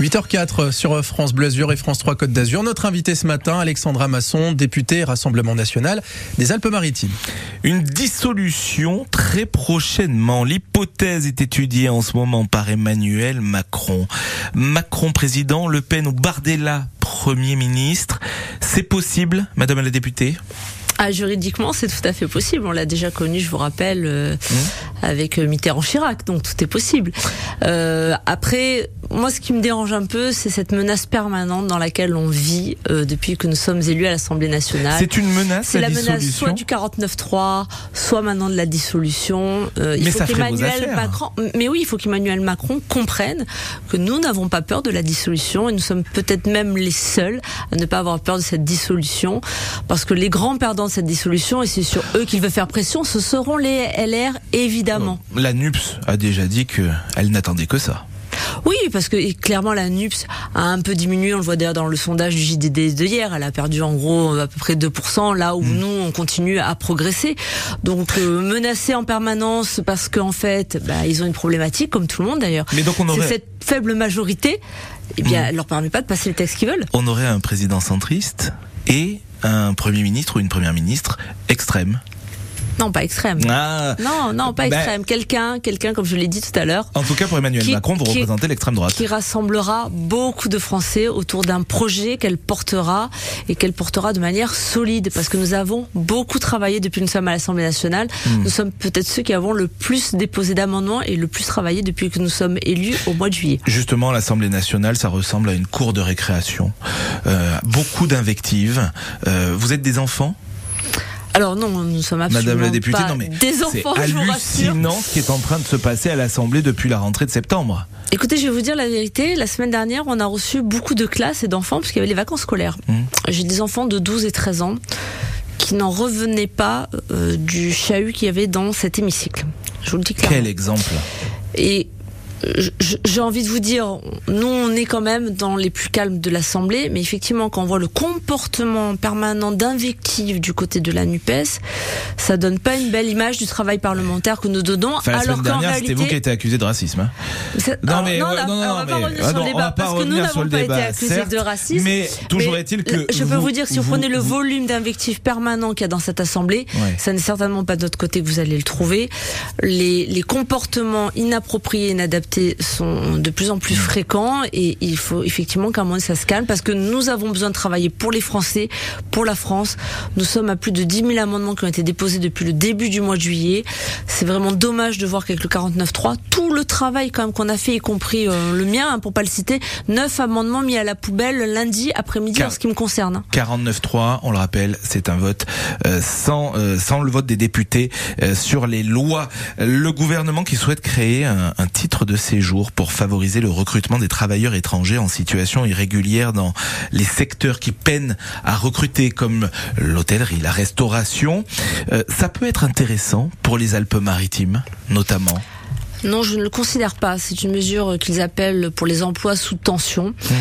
8h04 sur France Bleu Azur et France 3 Côte d'Azur. Notre invité ce matin, Alexandra Masson, députée Rassemblement National des Alpes-Maritimes. Une dissolution très prochainement. L'hypothèse est étudiée en ce moment par Emmanuel Macron. Macron président, Le Pen ou Bardella Premier ministre. C'est possible, Madame la députée? Ah, juridiquement, c'est tout à fait possible. On l'a déjà connu, je vous rappelle, euh, mmh. Avec euh, Mitterrand-Chirac, donc tout est possible. Euh, après, moi, ce qui me dérange un peu, c'est cette menace permanente dans laquelle on vit euh, depuis que nous sommes élus à l'Assemblée nationale. C'est une menace. C'est la, menace soit du 49-3, soit maintenant de la dissolution. Euh, il mais faut qu'Emmanuel Macron, mais oui, il faut qu'Emmanuel Macron comprenne que nous n'avons pas peur de la dissolution et nous sommes peut-être même les seuls à ne pas avoir peur de cette dissolution, parce que les grands perdants cette dissolution, et c'est sur eux qu'il veut faire pression, ce seront les LR, évidemment. La NUPS a déjà dit qu'elle n'attendait que ça. Oui, parce que clairement la NUPS a un peu diminué, on le voit d'ailleurs dans le sondage du JDD de hier, elle a perdu en gros à peu près 2%, là où mm. nous on continue à progresser. Donc euh, menacer en permanence parce qu'en fait bah, ils ont une problématique, comme tout le monde d'ailleurs. Mais donc on aurait... Cette faible majorité, eh bien, mm. elle leur permet pas de passer les textes qu'ils veulent. On aurait un président centriste et un Premier ministre ou une Première ministre extrême non, pas extrême. Ah. non, non, pas ben. extrême. quelqu'un, quelqu'un, comme je l'ai dit tout à l'heure. En tout cas, pour Emmanuel Macron, vous représentez l'extrême droite. Qui rassemblera beaucoup de Français autour d'un projet qu'elle portera et qu'elle portera de manière solide. Parce que nous avons beaucoup travaillé depuis que nous sommes à l'Assemblée nationale. Hmm. Nous sommes peut-être ceux qui avons le plus déposé d'amendements et le plus travaillé depuis que nous sommes élus au mois de juillet. Justement, l'Assemblée nationale, ça ressemble à une cour de récréation. Euh, beaucoup d'invectives. Euh, vous êtes des enfants? Alors non, nous sommes absolument Madame la députée, pas non mais des enfants. C'est hallucinant ce qui est en train de se passer à l'Assemblée depuis la rentrée de septembre. Écoutez, je vais vous dire la vérité. La semaine dernière, on a reçu beaucoup de classes et d'enfants parce qu'il y avait les vacances scolaires. Mmh. J'ai des enfants de 12 et 13 ans qui n'en revenaient pas euh, du chahut qu'il y avait dans cet hémicycle. Je vous le dis clairement. Quel exemple Et j'ai envie de vous dire, nous on est quand même dans les plus calmes de l'Assemblée, mais effectivement quand on voit le comportement permanent d'invective du côté de la Nupes, ça donne pas une belle image du travail parlementaire que nous donnons. Enfin, la semaine dernière, c'était vous qui avez été accusé de racisme. Hein. non, mais, non, on va pas revenir sur le débat parce que nous n'avons pas été accusés de racisme. Mais toujours est-il que je peux vous dire, si vous, prenez le volume d'invective permanent qu'il y a dans cette Assemblée, ça n'est certainement pas de notre côté que vous allez le trouver. Les, les comportements inappropriés, inadaptés sont de plus en plus fréquents et il faut effectivement qu'à un moment ça se calme parce que nous avons besoin de travailler pour les Français, pour la France. Nous sommes à plus de 10 000 amendements qui ont été déposés depuis le début du mois de juillet. C'est vraiment dommage de voir qu'avec le 49.3, tout le travail quand même qu'on a fait, y compris euh, le mien, hein, pour pas le citer, neuf amendements mis à la poubelle lundi après-midi en ce qui me concerne. 49.3, on le rappelle, c'est un vote euh, sans euh, sans le vote des députés sur les lois. Le gouvernement qui souhaite créer un, un de séjour pour favoriser le recrutement des travailleurs étrangers en situation irrégulière dans les secteurs qui peinent à recruter comme l'hôtellerie, la restauration. Euh, ça peut être intéressant pour les Alpes-Maritimes, notamment. Non, je ne le considère pas. C'est une mesure qu'ils appellent pour les emplois sous tension. Mmh.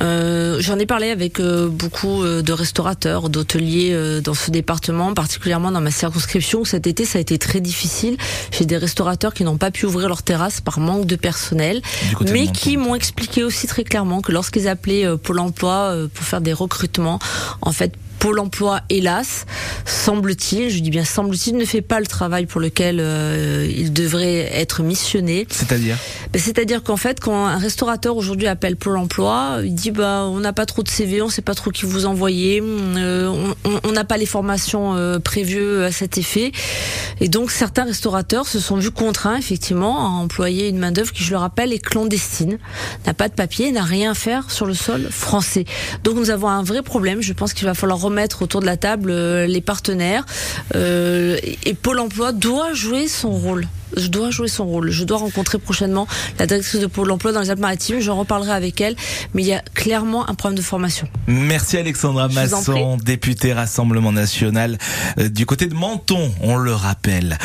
Euh, J'en ai parlé avec euh, beaucoup euh, de restaurateurs, d'hôteliers euh, dans ce département, particulièrement dans ma circonscription où cet été ça a été très difficile. J'ai des restaurateurs qui n'ont pas pu ouvrir leurs terrasses par manque de personnel, mais qui m'ont expliqué aussi très clairement que lorsqu'ils appelaient Pôle Emploi pour faire des recrutements, en fait Pôle emploi, hélas, semble-t-il, je dis bien semble-t-il, ne fait pas le travail pour lequel euh, il devrait être missionné. C'est-à-dire? C'est-à-dire qu'en fait, quand un restaurateur aujourd'hui appelle Pôle emploi, il dit bah on n'a pas trop de CV, on sait pas trop qui vous envoyer, euh, on n'a pas les formations euh, prévues à cet effet. Et donc certains restaurateurs se sont vus contraints effectivement à employer une main-d'œuvre qui, je le rappelle, est clandestine, n'a pas de papier, n'a rien à faire sur le sol français. Donc nous avons un vrai problème. Je pense qu'il va falloir remettre mettre autour de la table euh, les partenaires. Euh, et Pôle Emploi doit jouer son rôle je dois jouer son rôle. Je dois rencontrer prochainement la directrice de Pôle emploi dans les Alpes-Maritimes. J'en reparlerai avec elle. Mais il y a clairement un problème de formation. Merci Alexandra Masson, députée Rassemblement National euh, du côté de Menton, on le rappelle.